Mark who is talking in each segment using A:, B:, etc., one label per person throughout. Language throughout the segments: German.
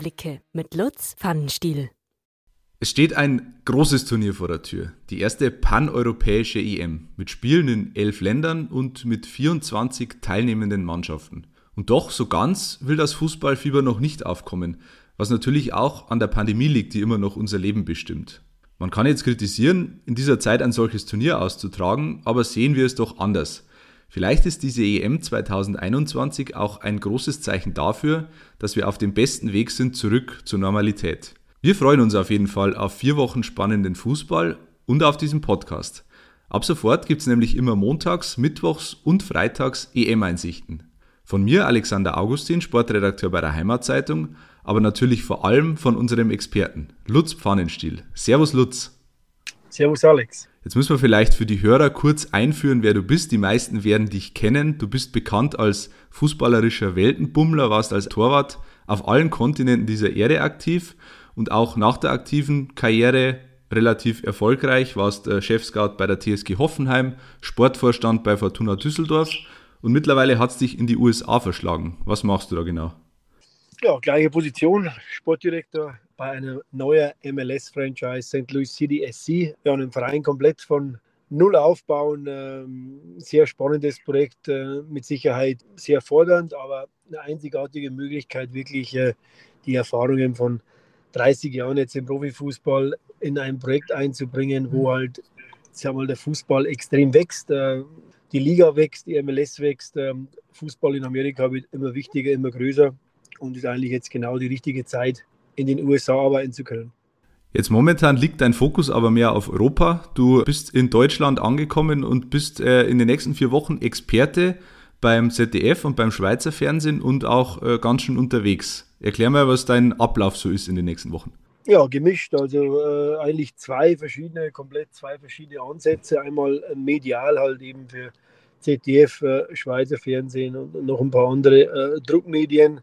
A: Einblicke mit Lutz Pfannenstiel.
B: Es steht ein großes Turnier vor der Tür. Die erste paneuropäische EM mit Spielen in elf Ländern und mit 24 teilnehmenden Mannschaften. Und doch, so ganz will das Fußballfieber noch nicht aufkommen, was natürlich auch an der Pandemie liegt, die immer noch unser Leben bestimmt. Man kann jetzt kritisieren, in dieser Zeit ein solches Turnier auszutragen, aber sehen wir es doch anders. Vielleicht ist diese EM 2021 auch ein großes Zeichen dafür, dass wir auf dem besten Weg sind zurück zur Normalität. Wir freuen uns auf jeden Fall auf vier Wochen spannenden Fußball und auf diesen Podcast. Ab sofort gibt es nämlich immer montags, mittwochs und freitags EM-Einsichten. Von mir, Alexander Augustin, Sportredakteur bei der Heimatzeitung, aber natürlich vor allem von unserem Experten, Lutz Pfannenstiel. Servus Lutz.
C: Servus Alex.
B: Jetzt müssen wir vielleicht für die Hörer kurz einführen, wer du bist. Die meisten werden dich kennen. Du bist bekannt als fußballerischer Weltenbummler, warst als Torwart auf allen Kontinenten dieser Erde aktiv und auch nach der aktiven Karriere relativ erfolgreich, warst äh, Chefscout bei der TSG Hoffenheim, Sportvorstand bei Fortuna Düsseldorf und mittlerweile hat es dich in die USA verschlagen. Was machst du da genau?
C: Ja, gleiche Position, Sportdirektor bei einer neuen MLS-Franchise St. Louis City SC. Ja, einen Verein komplett von Null aufbauen. Ähm, sehr spannendes Projekt, äh, mit Sicherheit sehr fordernd, aber eine einzigartige Möglichkeit, wirklich äh, die Erfahrungen von 30 Jahren jetzt im Profifußball in ein Projekt einzubringen, wo mhm. halt sag mal, der Fußball extrem wächst. Äh, die Liga wächst, die MLS wächst. Ähm, Fußball in Amerika wird immer wichtiger, immer größer und ist eigentlich jetzt genau die richtige Zeit, in den USA arbeiten zu können.
B: Jetzt momentan liegt dein Fokus aber mehr auf Europa. Du bist in Deutschland angekommen und bist äh, in den nächsten vier Wochen Experte beim ZDF und beim Schweizer Fernsehen und auch äh, ganz schön unterwegs. Erklär mal, was dein Ablauf so ist in den nächsten Wochen.
C: Ja, gemischt. Also äh, eigentlich zwei verschiedene, komplett zwei verschiedene Ansätze. Einmal äh, medial halt eben für ZDF, äh, Schweizer Fernsehen und noch ein paar andere äh, Druckmedien.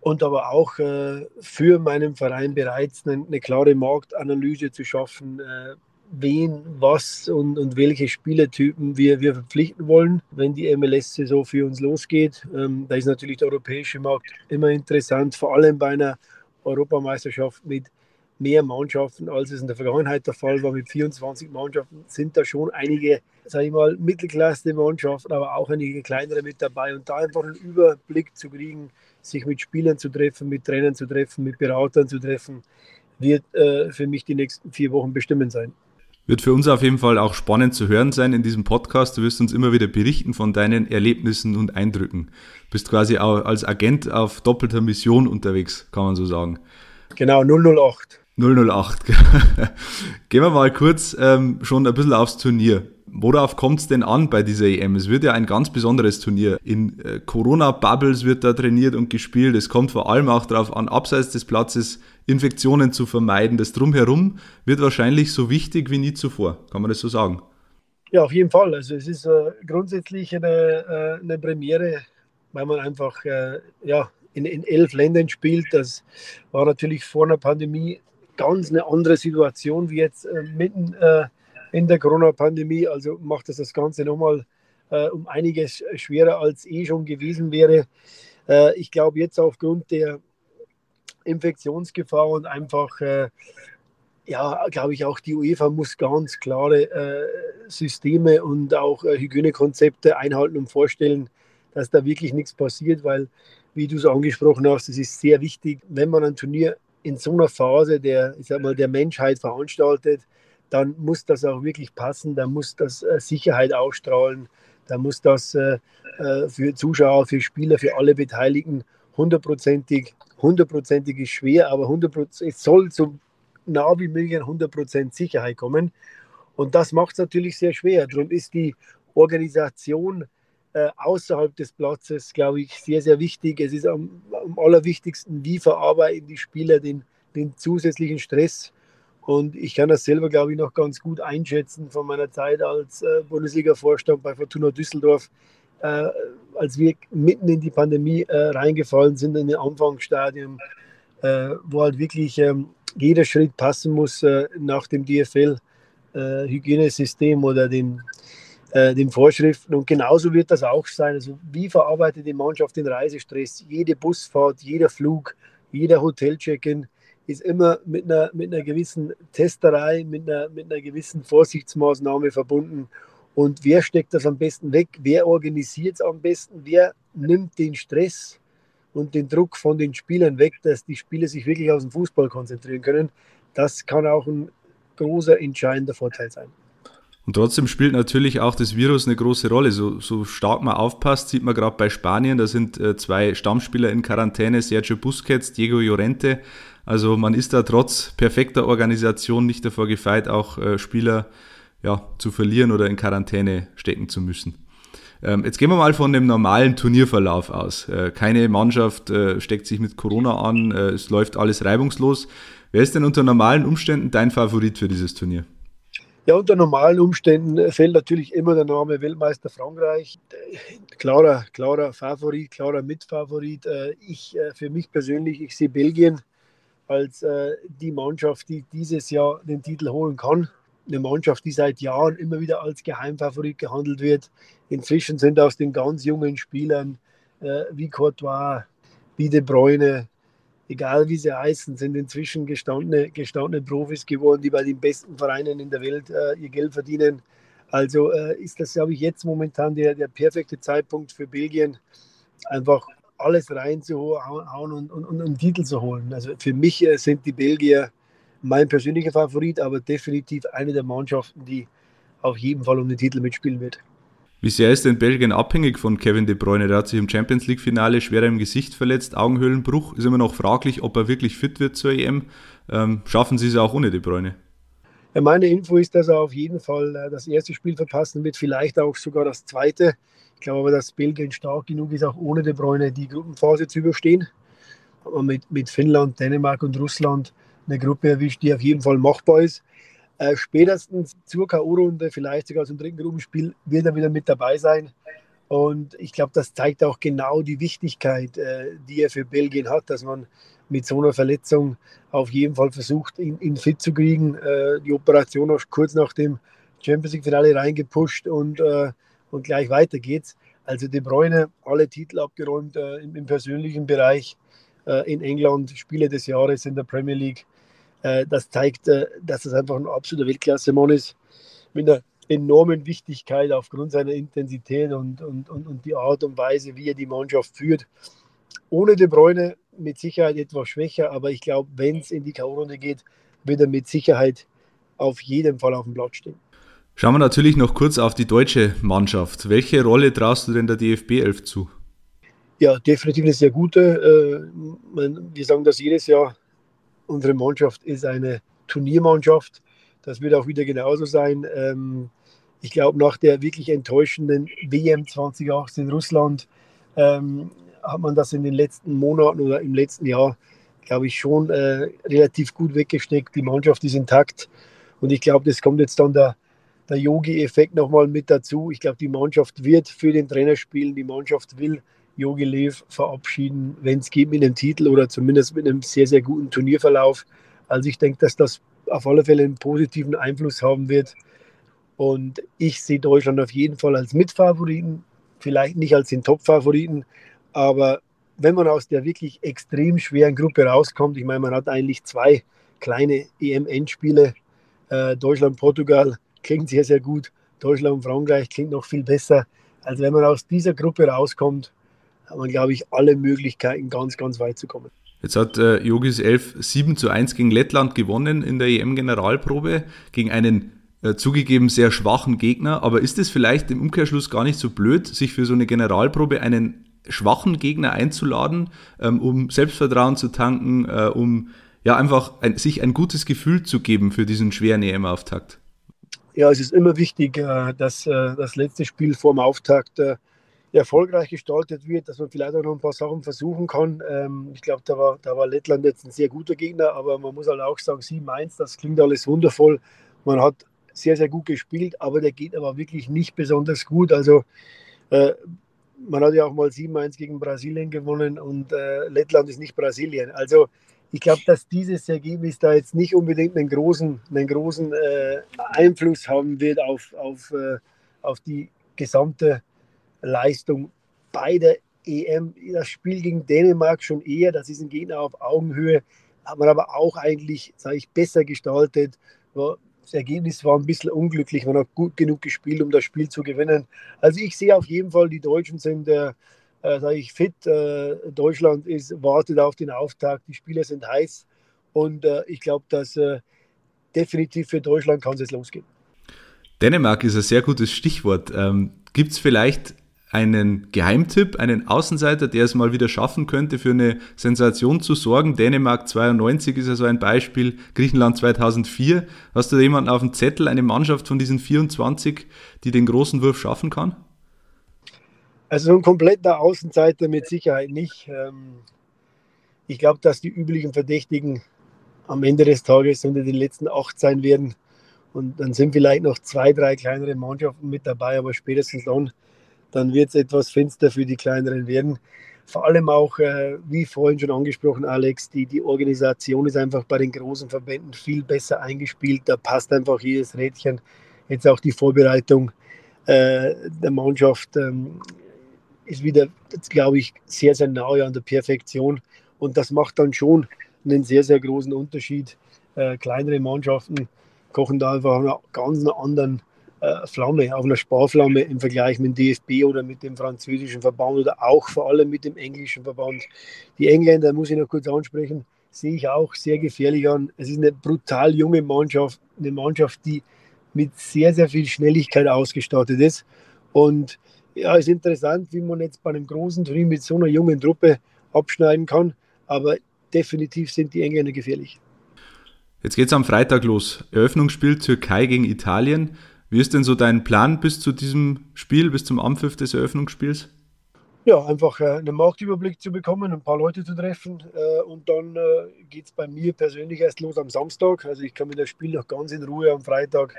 C: Und aber auch äh, für meinen Verein bereits eine, eine, klare Marktanalyse zu schaffen, äh, wen, was und, und welche Spielertypen wir, wir verpflichten wollen, wenn die MLS-Saison für uns losgeht. Ähm, da ist natürlich der europäische Markt immer interessant, vor allem bei einer Europameisterschaft mit mehr Mannschaften, als es in der Vergangenheit der Fall war. Mit 24 Mannschaften sind da schon einige, sage ich mal, Mittelklasse-Mannschaften, aber auch einige kleinere mit dabei. Und da einfach einen Überblick zu kriegen, sich mit Spielern zu treffen, mit Trainern zu treffen, mit Beratern zu treffen, wird äh, für mich die nächsten vier Wochen bestimmend sein.
B: Wird für uns auf jeden Fall auch spannend zu hören sein in diesem Podcast. Du wirst uns immer wieder berichten von deinen Erlebnissen und Eindrücken. Du bist quasi auch als Agent auf doppelter Mission unterwegs, kann man so sagen.
C: Genau, 008.
B: 008. Gehen wir mal kurz ähm, schon ein bisschen aufs Turnier. Worauf kommt es denn an bei dieser EM? Es wird ja ein ganz besonderes Turnier. In äh, Corona-Bubbles wird da trainiert und gespielt. Es kommt vor allem auch darauf an, abseits des Platzes Infektionen zu vermeiden. Das Drumherum wird wahrscheinlich so wichtig wie nie zuvor. Kann man das so sagen?
C: Ja, auf jeden Fall. Also es ist äh, grundsätzlich eine, äh, eine Premiere, weil man einfach äh, ja, in, in elf Ländern spielt. Das war natürlich vor einer Pandemie ganz eine andere Situation wie jetzt äh, mitten äh, in der Corona-Pandemie. Also macht das das Ganze nochmal äh, um einiges schwerer als eh schon gewesen wäre. Äh, ich glaube jetzt aufgrund der Infektionsgefahr und einfach, äh, ja, glaube ich auch die UEFA muss ganz klare äh, Systeme und auch Hygienekonzepte einhalten und vorstellen, dass da wirklich nichts passiert, weil, wie du es angesprochen hast, es ist sehr wichtig, wenn man ein Turnier in so einer Phase der, ich sag mal, der Menschheit veranstaltet, dann muss das auch wirklich passen, da muss das äh, Sicherheit ausstrahlen, da muss das äh, äh, für Zuschauer, für Spieler, für alle Beteiligten hundertprozentig, hundertprozentig ist schwer, aber 100%, es soll so nah wie möglich an 100% Sicherheit kommen. Und das macht es natürlich sehr schwer. Darum ist die Organisation äh, außerhalb des Platzes, glaube ich, sehr, sehr wichtig. Es ist am, am allerwichtigsten, wie verarbeiten die Spieler den, den zusätzlichen Stress. Und ich kann das selber, glaube ich, noch ganz gut einschätzen von meiner Zeit als äh, Bundesliga-Vorstand bei Fortuna Düsseldorf, äh, als wir mitten in die Pandemie äh, reingefallen sind, in den Anfangsstadium, äh, wo halt wirklich ähm, jeder Schritt passen muss äh, nach dem DFL-Hygienesystem oder den äh, den Vorschriften. Und genauso wird das auch sein. Also wie verarbeitet die Mannschaft den Reisestress? Jede Busfahrt, jeder Flug, Jeder Hotel-Check-In ist immer mit einer, mit einer gewissen Testerei, mit einer, mit einer gewissen Vorsichtsmaßnahme verbunden. Und wer steckt das am besten weg? Wer organisiert es am besten? Wer nimmt den Stress und den Druck von den Spielern weg, dass die Spieler sich wirklich auf den Fußball konzentrieren können? Das kann auch ein großer, entscheidender Vorteil sein.
B: Und trotzdem spielt natürlich auch das Virus eine große Rolle. So, so stark man aufpasst, sieht man gerade bei Spanien, da sind äh, zwei Stammspieler in Quarantäne, Sergio Busquets, Diego Llorente. Also man ist da trotz perfekter Organisation nicht davor gefeit, auch äh, Spieler ja, zu verlieren oder in Quarantäne stecken zu müssen. Ähm, jetzt gehen wir mal von dem normalen Turnierverlauf aus. Äh, keine Mannschaft steckt sich mit Corona an, es läuft alles reibungslos. Wer ist denn unter normalen Umständen dein Favorit für dieses Turnier?
C: Ja, unter normalen Umständen fällt natürlich immer der Name Weltmeister Frankreich. Klarer, klarer Favorit, klarer Mitfavorit. Äh, ich äh, für mich persönlich, ich sehe Belgien als äh, die Mannschaft, die dieses Jahr den Titel holen kann. Eine Mannschaft, die seit Jahren immer wieder als Geheimfavorit gehandelt wird. Inzwischen sind aus den ganz jungen Spielern wie Courtois, wie De Bruyne, egal wie sie heißen, sind inzwischen gestandene, gestandene Profis geworden, die bei den besten Vereinen in der Welt äh, ihr Geld verdienen. Also äh, ist das, glaube ich, jetzt momentan der, der perfekte Zeitpunkt für Belgien, einfach alles reinzuhauen und, und, und einen Titel zu holen. Also für mich äh, sind die Belgier mein persönlicher Favorit, aber definitiv eine der Mannschaften, die auf jeden Fall um den Titel mitspielen wird.
B: Wie sehr ist denn Belgien abhängig von Kevin De Bruyne? Der hat sich im Champions League-Finale schwer im Gesicht verletzt, Augenhöhlenbruch. Ist immer noch fraglich, ob er wirklich fit wird zur EM. Ähm, schaffen Sie es auch ohne De Bruyne?
C: Ja, meine Info ist, dass er auf jeden Fall äh, das erste Spiel verpassen wird, vielleicht auch sogar das zweite. Ich glaube aber, dass Belgien stark genug ist, auch ohne De Bruyne die Gruppenphase zu überstehen. Aber mit, mit Finnland, Dänemark und Russland eine Gruppe erwischt, die auf jeden Fall machbar ist. Äh, spätestens zur K.O.-Runde, vielleicht sogar zum dritten Gruppenspiel, wird er wieder mit dabei sein. Und ich glaube, das zeigt auch genau die Wichtigkeit, äh, die er für Belgien hat, dass man mit so einer Verletzung auf jeden Fall versucht, ihn, ihn fit zu kriegen. Äh, die Operation auch kurz nach dem Champions League-Finale reingepusht und, äh, und gleich weiter geht's. Also De Bruyne, alle Titel abgeräumt äh, im, im, persönlichen Bereich äh, in England, Spiele des Jahres in der Premier League. Äh, das zeigt, äh, dass es einfach ein absoluter Weltklasse-Mann ist, mit einer enormen Wichtigkeit aufgrund seiner Intensität und, und, und, und die Art und Weise, wie er die Mannschaft führt. Ohne De Bruyne mit Sicherheit etwas schwächer, aber ich glaube, wenn es in die K.O.-Runde geht, wird er mit Sicherheit auf jeden Fall auf dem Platz stehen.
B: Schauen wir natürlich noch kurz auf die deutsche Mannschaft. Welche Rolle traust du denn der DFB 11 zu?
C: Ja, definitiv eine sehr gute. Äh, wir sagen das jedes Jahr, Unsere Mannschaft ist eine Turniermannschaft. Das wird auch wieder genauso sein. Ähm, ich glaube, nach der wirklich enttäuschenden WM 2018 in Russland ähm, hat man das in den letzten Monaten oder im letzten Jahr, glaube ich, schon äh, relativ gut weggesteckt. Die Mannschaft ist intakt. Und ich glaube, das kommt jetzt dann der, der Yogi-Effekt nochmal mit dazu. Ich glaube, die Mannschaft wird für den Trainer spielen. Die Mannschaft will Jogi Lev verabschieden, wenn es geht, mit einem Titel oder zumindest mit einem sehr, sehr guten Turnierverlauf. Also ich denke, dass das auf alle Fälle einen positiven Einfluss haben wird. Und ich sehe Deutschland auf jeden Fall als Mitfavoriten, vielleicht nicht als den Top-Favoriten, aber wenn man aus der wirklich extrem schweren Gruppe rauskommt, ich meine, man hat eigentlich zwei kleine EM-Endspiele, äh, Deutschland, Portugal klingt sehr, sehr gut, Deutschland, Frankreich klingt noch viel besser. Also wenn man aus dieser Gruppe rauskommt, hat man, glaube ich, alle Möglichkeiten, ganz, ganz weit zu kommen.
B: Jetzt hat äh, Jogis 11 7 zu 1 gegen Lettland gewonnen in der EM-Generalprobe, gegen einen äh, zugegeben sehr schwachen Gegner. Aber ist es vielleicht im Umkehrschluss gar nicht so blöd, sich für so eine Generalprobe einen schwachen Gegner einzuladen, ähm, um Selbstvertrauen zu tanken, äh, um ja einfach ein, sich ein gutes Gefühl zu geben für diesen schweren EM-Auftakt?
C: Ja, es ist immer wichtig, äh, dass äh, das letzte Spiel vor dem Auftakt äh, erfolgreich gestaltet wird, dass man vielleicht auch noch ein paar Sachen versuchen kann. Ähm, ich glaube, da war, da war Lettland jetzt ein sehr guter Gegner, aber man muss halt auch sagen, 7-1, das klingt alles wundervoll. Man hat sehr, sehr gut gespielt, aber der Gegner war wirklich nicht besonders gut. Also äh, man hat ja auch mal 7-1 gegen Brasilien gewonnen und äh, Lettland ist nicht Brasilien. Also ich glaube, dass dieses Ergebnis da jetzt nicht unbedingt einen großen, einen großen äh, Einfluss haben wird auf, auf, äh, auf die gesamte Leistung beider EM, das Spiel gegen Dänemark schon eher, das ist ein Gegner auf Augenhöhe, hat man aber auch eigentlich, sage ich, besser gestaltet. Das Ergebnis war ein bisschen unglücklich, man hat gut genug gespielt, um das Spiel zu gewinnen. Also ich sehe auf jeden Fall, die Deutschen sind, äh, äh sage ich, fit. Äh, Deutschland ist, wartet auf den Auftakt, die Spieler sind heiß und äh, ich glaube, dass äh, definitiv für Deutschland kann es jetzt losgehen.
B: Dänemark ist ein sehr gutes Stichwort. Ähm, Gibt es vielleicht einen Geheimtipp, einen Außenseiter, der es mal wieder schaffen könnte, für eine Sensation zu sorgen? Dänemark 92 ist ja so ein Beispiel, Griechenland 2004. Hast du da jemanden auf dem Zettel, eine Mannschaft von diesen 24, die den großen Wurf schaffen kann?
C: Also ein kompletter Außenseiter mit Sicherheit nicht. Ähm, ich glaube, dass die üblichen Verdächtigen am Ende des Tages unter den letzten acht sein werden. Und dann sind vielleicht noch zwei, drei kleinere Mannschaften mit dabei, aber spätestens dann, dann wird es etwas finster für die kleineren werden. Vor allem auch, äh, wie vorhin schon angesprochen, Alex, die, die Organisation ist einfach bei den großen Verbänden viel besser eingespielt. Da passt einfach jedes Rädchen. Jetzt auch die Vorbereitung äh, der Mannschaft ähm, ist wieder, glaube ich, sehr, sehr nahe an der Perfektion. Und das macht dann schon einen sehr, sehr großen Unterschied. Äh, kleinere Mannschaften kochen da einfach auf einer ganz anderen Flamme, auf einer Sparflamme im Vergleich mit dem DFB oder mit dem französischen Verband oder auch vor allem mit dem englischen Verband. Die Engländer, muss ich noch kurz ansprechen, sehe ich auch sehr gefährlich an. Es ist eine brutal junge Mannschaft, eine Mannschaft, die mit sehr, sehr viel Schnelligkeit ausgestattet ist. Und ja, es ist interessant, wie man jetzt bei einem großen Turnier mit so einer jungen Truppe abschneiden kann. Aber definitiv sind die Engländer gefährlich.
B: Jetzt geht es am Freitag los. Eröffnungsspiel Türkei gegen Italien. Wie ist denn so dein Plan bis zu diesem Spiel, bis zum Anpfiff des Eröffnungsspiels?
C: Ja, einfach äh, einen Marktüberblick zu bekommen, ein paar Leute zu treffen äh, und dann äh, geht es bei mir persönlich erst los am Samstag. Also ich kann mir das Spiel noch ganz in Ruhe am Freitag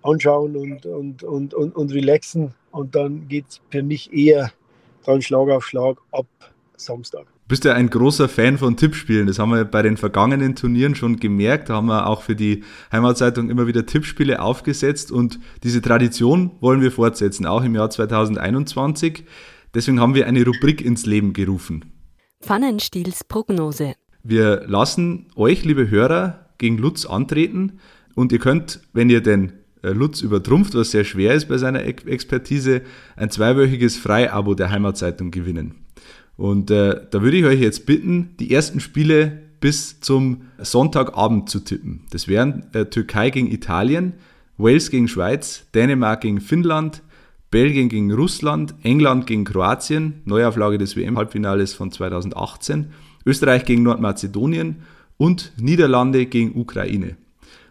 C: anschauen und, und, und, und, und relaxen und dann geht es für mich eher dann Schlag auf Schlag ab Samstag
B: bist ja ein großer Fan von Tippspielen. Das haben wir bei den vergangenen Turnieren schon gemerkt. Da haben wir auch für die Heimatzeitung immer wieder Tippspiele aufgesetzt und diese Tradition wollen wir fortsetzen, auch im Jahr 2021. Deswegen haben wir eine Rubrik ins Leben gerufen.
A: Pfannenstiels Prognose.
B: Wir lassen euch, liebe Hörer, gegen Lutz antreten und ihr könnt, wenn ihr den äh, Lutz übertrumpft, was sehr schwer ist bei seiner Expertise, ein zweiwöchiges Freiabo der Heimatzeitung gewinnen. Und äh, da würde ich euch jetzt bitten, die ersten Spiele bis zum Sonntagabend zu tippen. Das wären äh, Türkei gegen Italien, Wales gegen Schweiz, Dänemark gegen Finnland, Belgien gegen Russland, England gegen Kroatien, Neuauflage des WM-Halbfinales von 2018, Österreich gegen Nordmazedonien und Niederlande gegen Ukraine.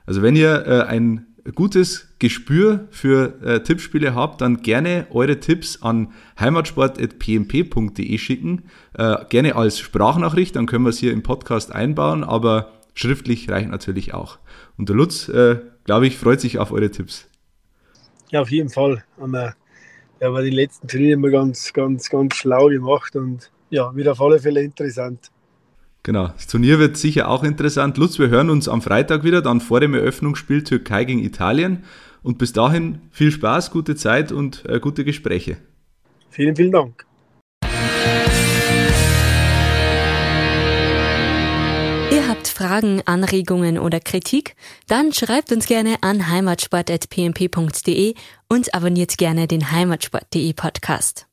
B: Also wenn ihr äh, ein gutes Gespür für äh, Tippspiele habt, dann gerne eure Tipps an heimatsport.pmp.de schicken. Äh, gerne als Sprachnachricht, dann können wir es hier im Podcast einbauen, aber schriftlich reicht natürlich auch. Und der Lutz, äh, glaube ich, freut sich auf eure Tipps.
C: Ja, auf jeden Fall. Haben wir, ja, die letzten Turniere immer ganz, ganz, ganz schlau gemacht und ja, wieder auf alle Fälle interessant.
B: Genau, das Turnier wird sicher auch interessant. Lutz, wir hören uns am Freitag wieder, dann vor dem Eröffnungsspiel Türkei gegen Italien. Und bis dahin viel Spaß, gute Zeit und äh, gute Gespräche.
C: Vielen, vielen Dank.
A: Ihr habt Fragen, Anregungen oder Kritik? Dann schreibt uns gerne an heimatsport.pmp.de und abonniert gerne den heimatsport.de Podcast.